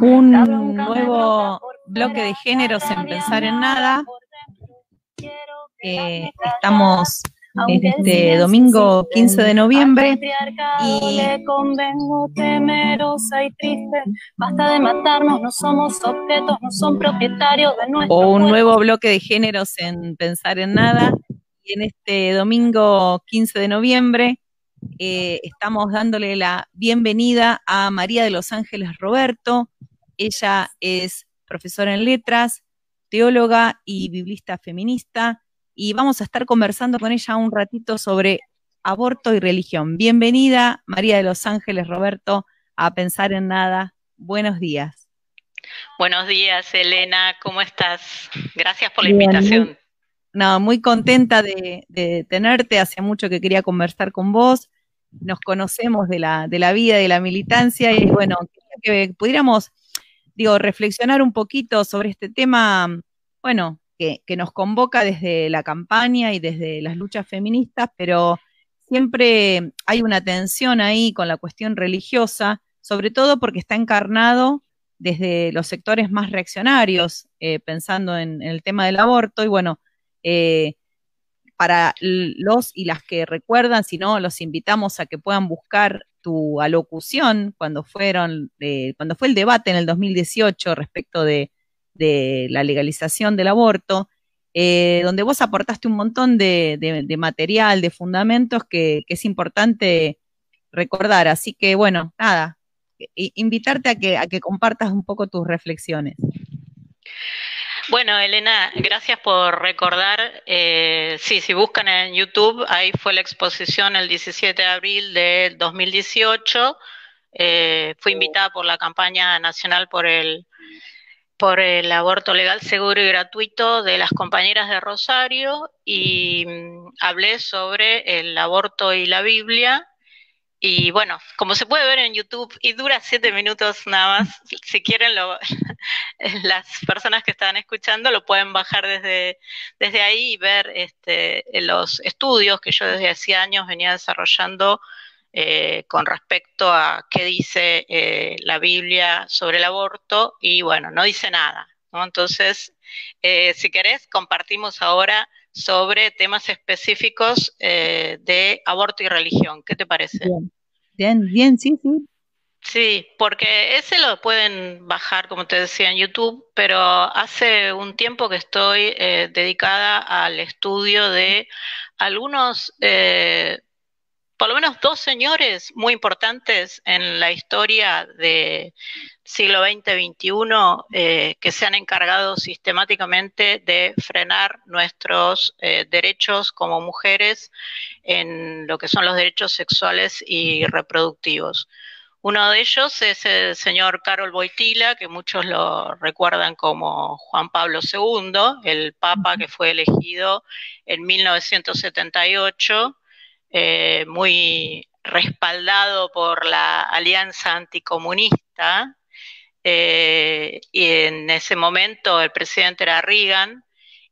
Un nuevo bloque de géneros en Pensar en Nada. Eh, estamos en este domingo 15 de noviembre y basta de matarnos, no somos objetos, no son propietarios de nuestro o un nuevo bloque de géneros en Pensar en Nada. Y en este domingo 15 de noviembre eh, estamos dándole la bienvenida a María de los Ángeles Roberto. Ella es profesora en letras, teóloga y biblista feminista. Y vamos a estar conversando con ella un ratito sobre aborto y religión. Bienvenida, María de los Ángeles Roberto, a Pensar en Nada. Buenos días. Buenos días, Elena. ¿Cómo estás? Gracias por la invitación. No, muy contenta de, de, tenerte. Hace mucho que quería conversar con vos nos conocemos de la, de la vida, de la militancia, y bueno, que pudiéramos, digo, reflexionar un poquito sobre este tema, bueno, que, que nos convoca desde la campaña y desde las luchas feministas, pero siempre hay una tensión ahí con la cuestión religiosa, sobre todo porque está encarnado desde los sectores más reaccionarios, eh, pensando en, el tema del aborto, y bueno, eh, para los y las que recuerdan, si no, los invitamos a que puedan buscar tu alocución cuando fueron, cuando fue el debate en el 2018 respecto de, la legalización del aborto, eh, donde vos aportaste un montón de, material, de fundamentos que, es importante recordar. Así que, bueno, nada, invitarte a que, a que compartas un poco tus reflexiones. Bueno, Elena, gracias por recordar. Eh, sí, si buscan en YouTube, ahí fue la exposición el 17 de abril del 2018. Eh, fui invitada por la campaña nacional por el por el aborto legal, seguro y gratuito de las compañeras de Rosario y mm, hablé sobre el aborto y la Biblia y bueno, como se puede ver en YouTube, y dura siete minutos nada más, si quieren, lo, las personas que están escuchando lo pueden bajar desde, desde ahí y ver este, los estudios que yo desde hacía años venía desarrollando eh, con respecto a qué dice eh, la Biblia sobre el aborto, y bueno, no dice nada. ¿no? Entonces, eh, si querés, compartimos ahora sobre temas específicos eh, de aborto y religión. ¿Qué te parece? Bien, bien, sí, sí. Sí, porque ese lo pueden bajar, como te decía, en YouTube, pero hace un tiempo que estoy eh, dedicada al estudio de algunos eh, por lo menos dos señores muy importantes en la historia del siglo XX-XXI eh, que se han encargado sistemáticamente de frenar nuestros eh, derechos como mujeres en lo que son los derechos sexuales y reproductivos. Uno de ellos es el señor Carol Boitila, que muchos lo recuerdan como Juan Pablo II, el papa que fue elegido en 1978 eh, muy respaldado por la Alianza Anticomunista, eh, y en ese momento el presidente era Reagan,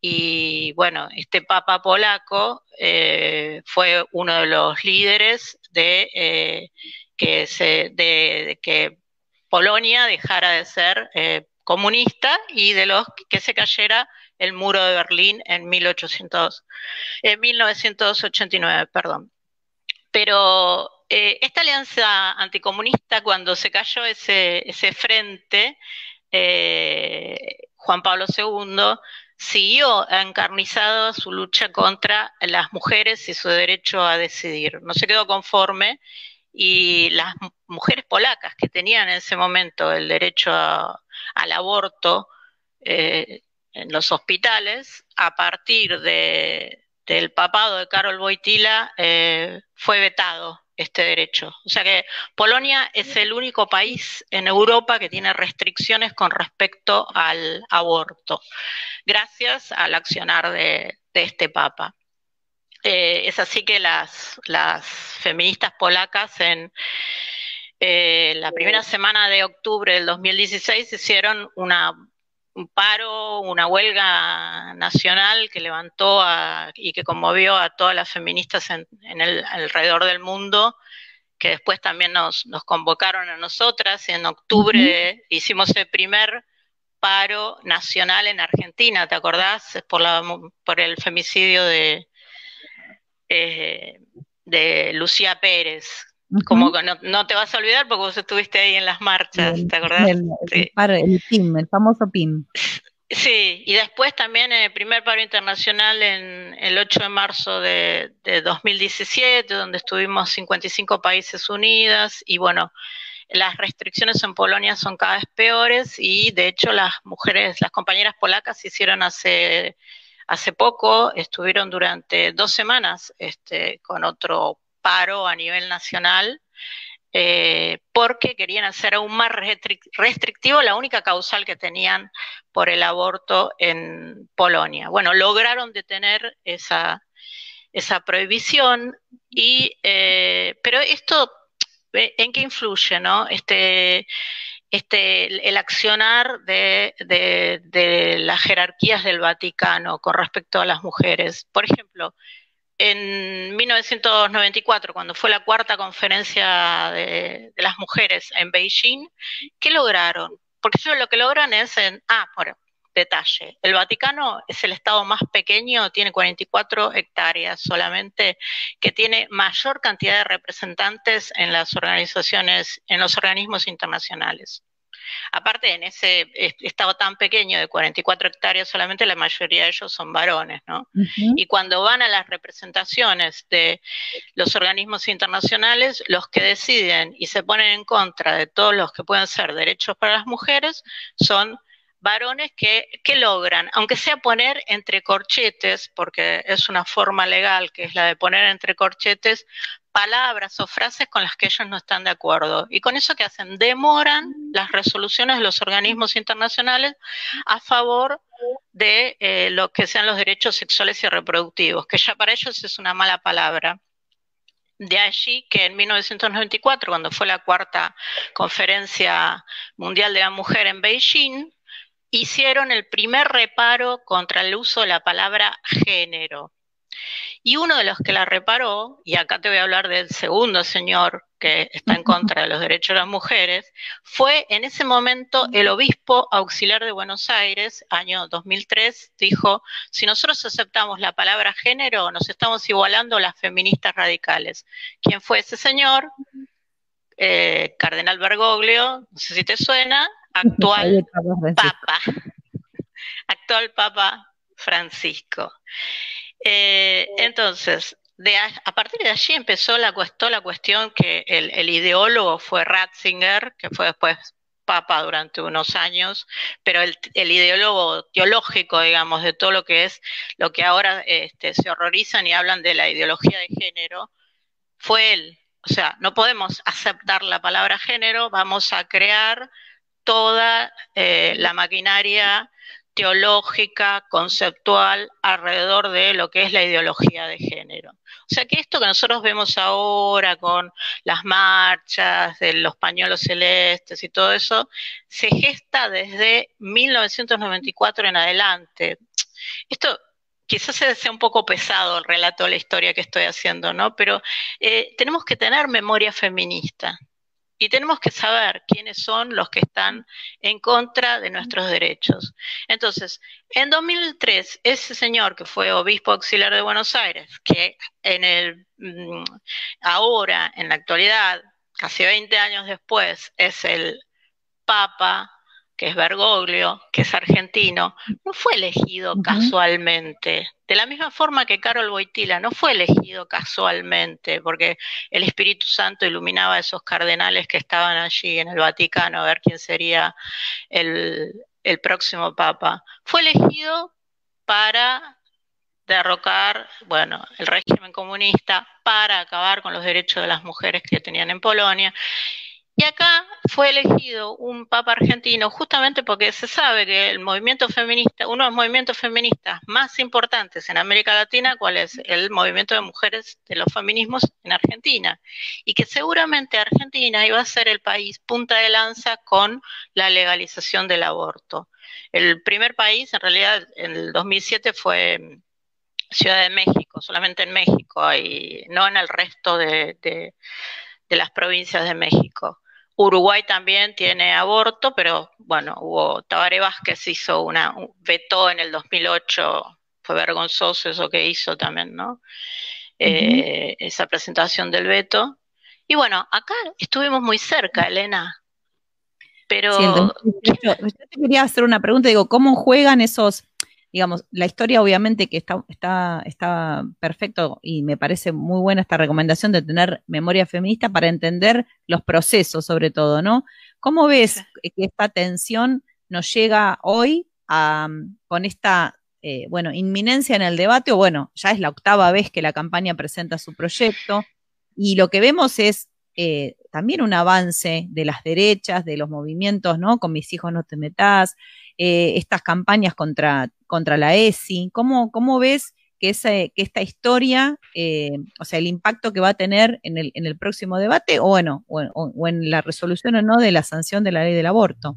y bueno, este Papa polaco eh, fue uno de los líderes de, que, se, de, que Polonia dejara de ser comunista y de los que se cayera el muro de Berlín en 1800, en 1989, perdón. Pero eh, esta alianza anticomunista, cuando se cayó ese, frente, eh, Juan Pablo II siguió encarnizado su lucha contra las mujeres y su derecho a decidir. No se quedó conforme y las mujeres polacas que tenían en ese momento el derecho al aborto eh, en los hospitales, a partir de, del papado de Karol Wojtyla, eh, fue vetado este derecho. O sea que Polonia es el único país en Europa que tiene restricciones con respecto al aborto, gracias al accionar de, este papa. Eh, es así que las, las feministas polacas en eh, la primera semana de octubre del 2016 hicieron una un paro, una huelga nacional que levantó y que conmovió a todas las feministas en, el, alrededor del mundo, que después también nos, nos convocaron a nosotras. En octubre hicimos el primer paro nacional en Argentina, ¿te acordás? Por, la, por el femicidio de, eh, de Lucía Pérez. Como que no, te vas a olvidar porque vos estuviste ahí en las marchas, ¿te acordás? El, el PIN, el famoso PIN. Sí, y después también el primer paro internacional en el 8 de marzo de, 2017, donde estuvimos 55 países unidas y bueno, las restricciones en Polonia son cada vez peores y de hecho las mujeres, las compañeras polacas hicieron hace, hace poco, estuvieron durante dos semanas este, con otro paro a nivel nacional eh, porque querían hacer aún más restrictivo la única causal que tenían por el aborto en Polonia. Bueno, lograron detener esa, esa prohibición, y, eh, pero esto, eh, ¿en qué influye? No? Este, este, el accionar de, de las jerarquías del Vaticano con respecto a las mujeres. Por ejemplo, en 1994, cuando fue la cuarta conferencia de, las mujeres en Beijing, ¿qué lograron? Porque ellos lo que logran es, en, ah, por detalle, el Vaticano es el estado más pequeño, tiene 44 hectáreas solamente, que tiene mayor cantidad de representantes en las organizaciones, en los organismos internacionales. Aparte, en ese estado tan pequeño de 44 hectáreas, solamente la mayoría de ellos son varones, ¿no? Y cuando van a las representaciones de los organismos internacionales, los que deciden y se ponen en contra de todos los que pueden ser derechos para las mujeres son varones que, que, logran, aunque sea poner entre corchetes, porque es una forma legal que es la de poner entre corchetes, palabras o frases con las que ellos no están de acuerdo. Y con eso que hacen, demoran las resoluciones de los organismos internacionales a favor de eh, lo que sean los derechos sexuales y reproductivos, que ya para ellos es una mala palabra. De allí que en 1994, cuando fue la cuarta conferencia mundial de la mujer en Beijing, hicieron el primer reparo contra el uso de la palabra género. Y uno de los que la reparó, y acá te voy a hablar del segundo señor que está en contra de los derechos de las mujeres, fue en ese momento el obispo auxiliar de Buenos Aires, año 2003, dijo, si nosotros aceptamos la palabra género, nos estamos igualando a las feministas radicales. ¿Quién fue ese señor? Eh, Cardenal Bergoglio, no sé si te suena, actual papa, actual papa Francisco. Eh, entonces, a, partir de allí empezó la, la cuestión que el, ideólogo fue Ratzinger, que fue después papa durante unos años, pero el, ideólogo teológico, digamos, de todo lo que es lo que ahora este, se horrorizan y hablan de la ideología de género, fue él. O sea, no podemos aceptar la palabra género, vamos a crear toda eh, la maquinaria teológica, conceptual, alrededor de lo que es la ideología de género. O sea que esto que nosotros vemos ahora con las marchas de los pañuelos celestes y todo eso, se gesta desde 1994 en adelante. Esto quizás sea un poco pesado el relato de la historia que estoy haciendo, ¿no? Pero eh, tenemos que tener memoria feminista y tenemos que saber quiénes son los que están en contra de nuestros derechos. Entonces, en 2003, ese señor que fue obispo auxiliar de Buenos Aires, que en el mm, ahora, en la actualidad, casi 20 años después, es el Papa que es Bergoglio, que es argentino, no fue elegido casualmente. De la misma forma que Carol Boitila no fue elegido casualmente, porque el Espíritu Santo iluminaba a esos cardenales que estaban allí en el Vaticano a ver quién sería el, el próximo Papa. Fue elegido para derrocar, bueno, el régimen comunista, para acabar con los derechos de las mujeres que tenían en Polonia y acá fue elegido un papa argentino justamente porque se sabe que el movimiento feminista, uno de los movimientos feministas más importantes en América Latina, cuál es el movimiento de mujeres de los feminismos en Argentina, y que seguramente Argentina iba a ser el país punta de lanza con la legalización del aborto. El primer país, en realidad, en el 2007 fue Ciudad de México, solamente en México, y no en el resto de de las provincias de México. Uruguay también tiene aborto, pero bueno, hubo Tabaré Vázquez hizo una vetó en el 2008, fue vergonzoso eso que hizo también, ¿no? Eh, esa presentación del veto. Y bueno, acá estuvimos muy cerca, Elena. Pero yo te quería hacer una pregunta, digo, ¿cómo juegan esos digamos, la historia obviamente que está, está, está perfecto y me parece muy buena esta recomendación de tener memoria feminista para entender los procesos sobre todo, ¿no? ¿Cómo ves que esta tensión nos llega hoy a, con esta, eh, bueno, inminencia en el debate, o bueno, ya es la octava vez que la campaña presenta su proyecto, y lo que vemos es eh, también un avance de las derechas, de los movimientos, ¿no? Con mis hijos no te metas, eh, estas campañas contra, contra la ESI. ¿Cómo, cómo ves que, ese, que esta historia, eh, o sea, el impacto que va a tener en el, en el próximo debate, o bueno, o, en la resolución o no de la sanción de la ley del aborto?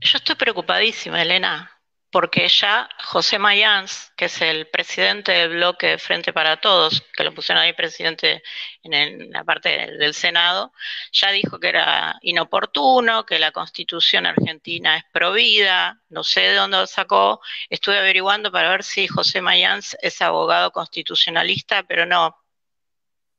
Yo estoy preocupadísima, Elena porque ya José Mayans, que es el presidente del bloque Frente para Todos, que lo pusieron ahí presidente en, la parte del, Senado, ya dijo que era inoportuno, que la constitución argentina es provida, no sé de dónde lo sacó, estuve averiguando para ver si José Mayans es abogado constitucionalista, pero no,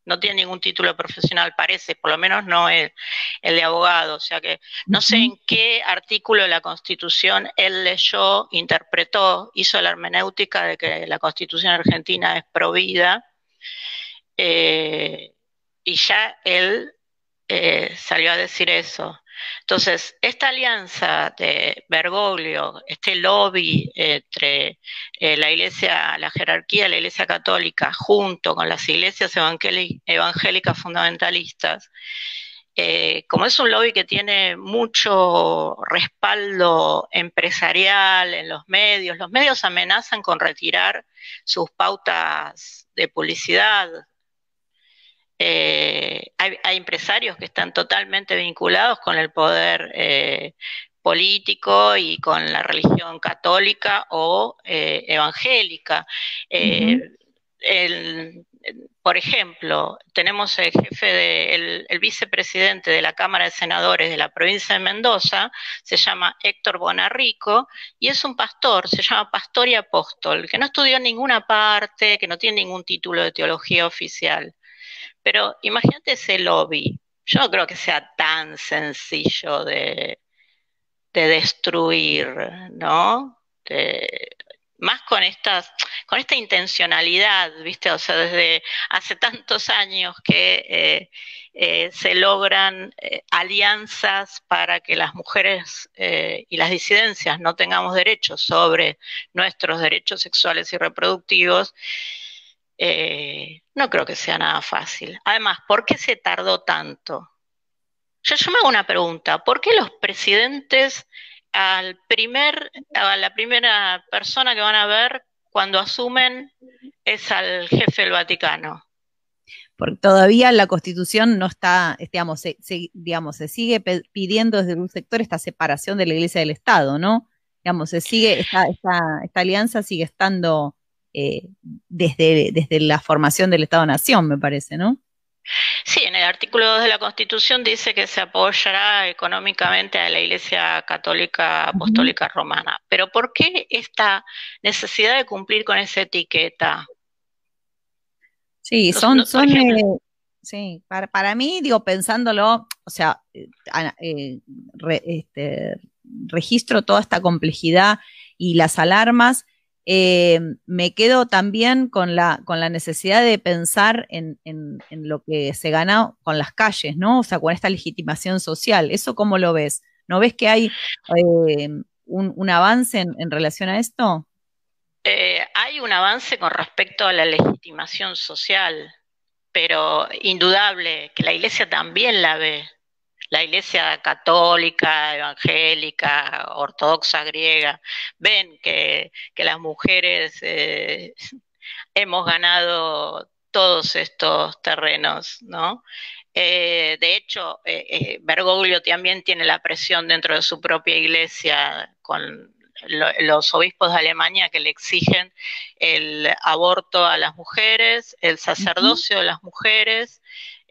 no tiene ningún título profesional, parece, por lo menos no el, el de abogado, o sea que no sé en qué artículo de la Constitución él leyó, interpretó, hizo la hermenéutica de que la Constitución argentina es provida, eh, y ya él eh, salió a decir eso. Entonces, esta alianza de Bergoglio, este lobby entre eh, la iglesia, la jerarquía de la iglesia católica, junto con las iglesias evangélicas fundamentalistas, eh, como es un lobby que tiene mucho respaldo empresarial en los medios, los medios amenazan con retirar sus pautas de publicidad eh, hay, empresarios que están totalmente vinculados con el poder eh, político y con la religión católica o eh, evangélica. por ejemplo, tenemos el jefe de, el, vicepresidente de la Cámara de Senadores de la provincia de Mendoza, se llama Héctor Bonarrico, y es un pastor, se llama pastor y apóstol, que no estudió en ninguna parte, que no tiene ningún título de teología oficial. Pero imagínate ese lobby. Yo no creo que sea tan sencillo de, destruir, ¿no? más con estas, con esta intencionalidad, ¿viste? O sea, desde hace tantos años que eh, eh, se logran eh, alianzas para que las mujeres y las disidencias no tengamos derechos sobre nuestros derechos sexuales y reproductivos. Eh, no creo que sea nada fácil. Además, ¿por qué se tardó tanto? Yo, me hago una pregunta, ¿por qué los presidentes al primer, a la primera persona que van a ver cuando asumen es al jefe del Vaticano? Porque todavía la constitución no está, digamos, se, sigue pidiendo desde un sector esta separación de la iglesia del Estado, ¿no? Digamos, se sigue, esta alianza sigue estando eh, desde, desde la formación del Estado-Nación, me parece, ¿no? Sí, en el artículo 2 de la Constitución dice que se apoyará económicamente a la Iglesia Católica Apostólica Romana. Pero ¿por qué esta necesidad de cumplir con esa etiqueta? Sí, son, son eh, sí, para, para, mí, digo, pensándolo, o sea, eh, este, registro toda esta complejidad y las alarmas eh, me quedo también con la, con la necesidad de pensar en, lo que se gana con las calles, ¿no? O sea, con esta legitimación social. ¿Eso cómo lo ves? ¿No ves que hay eh, un, avance en, relación a esto? Eh, hay un avance con respecto a la legitimación social, pero indudable que la Iglesia también la ve la iglesia católica, evangélica, ortodoxa, griega, ven que, las mujeres eh, hemos ganado todos estos terrenos, ¿no? Eh, de hecho, eh, Bergoglio también tiene la presión dentro de su propia iglesia con los obispos de Alemania que le exigen el aborto a las mujeres, el sacerdocio de las mujeres,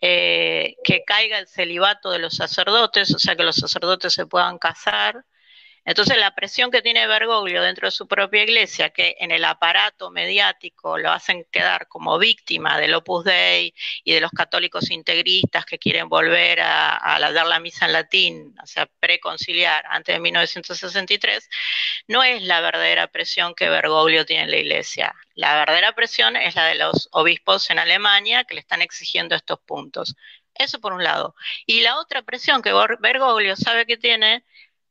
eh, que caiga el celibato de los sacerdotes, o sea, que los sacerdotes se puedan casar. Entonces la presión que tiene Bergoglio dentro de su propia iglesia, que en el aparato mediático lo hacen quedar como víctima del Opus Dei y de los católicos integristas que quieren volver a, dar la misa en latín, o sea, preconciliar antes de 1963, no es la verdadera presión que Bergoglio tiene en la iglesia. La verdadera presión es la de los obispos en Alemania que le están exigiendo estos puntos. Eso por un lado. Y la otra presión que Bergoglio sabe que tiene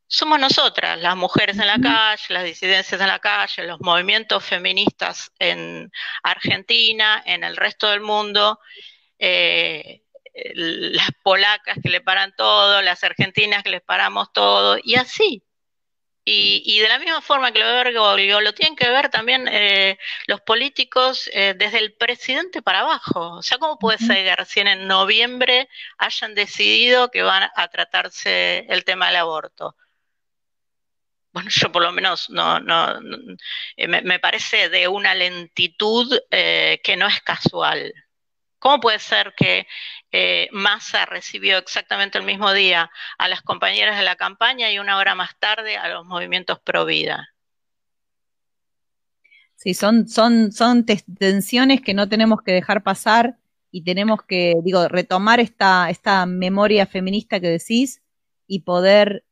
somos nosotras, las mujeres en la calle, las disidencias en la calle, los movimientos feministas en Argentina, en el resto del mundo, eh, las polacas que le paran todo, las argentinas que les paramos todo, y así. Y, de la misma forma que lo ve lo tienen que ver también eh, los políticos eh, desde el presidente para abajo. O sea, ¿cómo puede ser que recién en noviembre hayan decidido que van a tratarse el tema del aborto? Bueno, yo por lo menos no, no, eh, me, parece de una lentitud eh, que no es casual. ¿Cómo puede ser que eh, Massa recibió exactamente el mismo día a las compañeras de la campaña y una hora más tarde a los movimientos pro vida? Sí, son, son, son tensiones que no tenemos que dejar pasar y tenemos que, digo, retomar esta, esta memoria feminista que decís y poder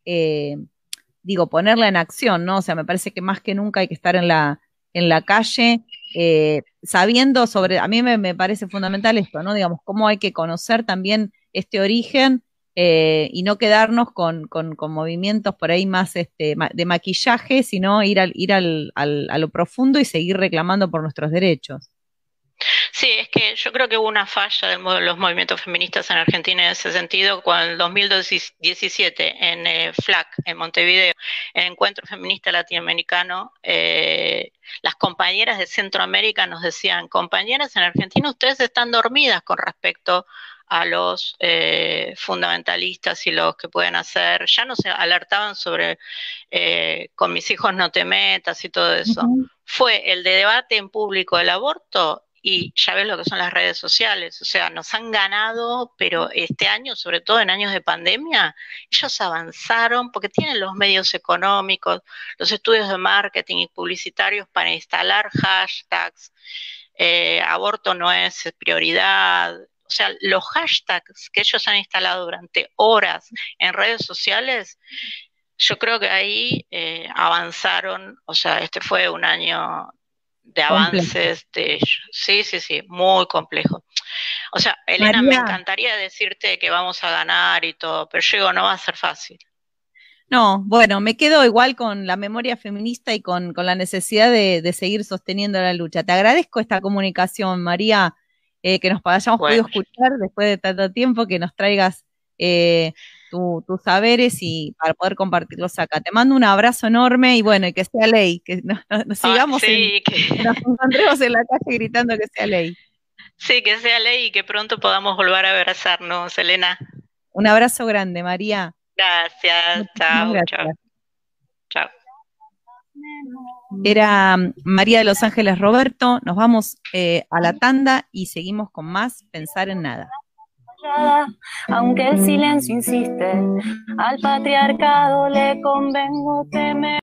digo, ponerla en acción, ¿no? O sea, me parece que más que nunca hay que estar en la, en la calle, eh, sabiendo sobre, a mí me, parece fundamental esto, ¿no? Digamos, cómo hay que conocer también este origen eh, y no quedarnos con, con, con, movimientos por ahí más este, de maquillaje, sino ir, al, ir al, al, a lo profundo y seguir reclamando por nuestros derechos. Sí, es que yo creo que hubo una falla de los movimientos feministas en Argentina en ese sentido cuando en el 2017 en eh, FLAC, en Montevideo, el Encuentro Feminista Latinoamericano, eh, las compañeras de Centroamérica nos decían, compañeras en Argentina, ustedes están dormidas con respecto a los eh, fundamentalistas y los que pueden hacer, ya no se alertaban sobre con mis hijos no te metas y todo eso. Fue el de debate en público del aborto y ya ves lo que son las redes sociales, o sea, nos han ganado, pero este año, sobre todo en años de pandemia, ellos avanzaron porque tienen los medios económicos, los estudios de marketing y publicitarios para instalar hashtags, eh, aborto no es prioridad, o sea, los hashtags que ellos han instalado durante horas en redes sociales, yo creo que ahí eh, avanzaron, o sea, este fue un año de avances de ellos. Sí, sí, sí, muy complejo. O sea, Elena, me encantaría decirte que vamos a ganar y todo, pero yo digo, no va a ser fácil. No, bueno, me quedo igual con la memoria feminista y con, la necesidad de, seguir sosteniendo la lucha. Te agradezco esta comunicación, María, eh, que nos hayamos podido escuchar después de tanto tiempo, que nos traigas eh, tus saberes y para poder compartirlos acá. Te mando un abrazo enorme y bueno, y que sea ley, que nos, ah, sigamos, que... nos encontremos en la calle gritando que sea ley. Sí, que sea ley y que pronto podamos volver a abrazarnos, Elena. Un abrazo grande, María. Gracias, chao, chao. Chao. Era mm, María de los Ángeles Roberto. Nos vamos eh, a la tanda y seguimos con más Pensar en Nada aunque el silencio insiste, al patriarcado le convengo temer.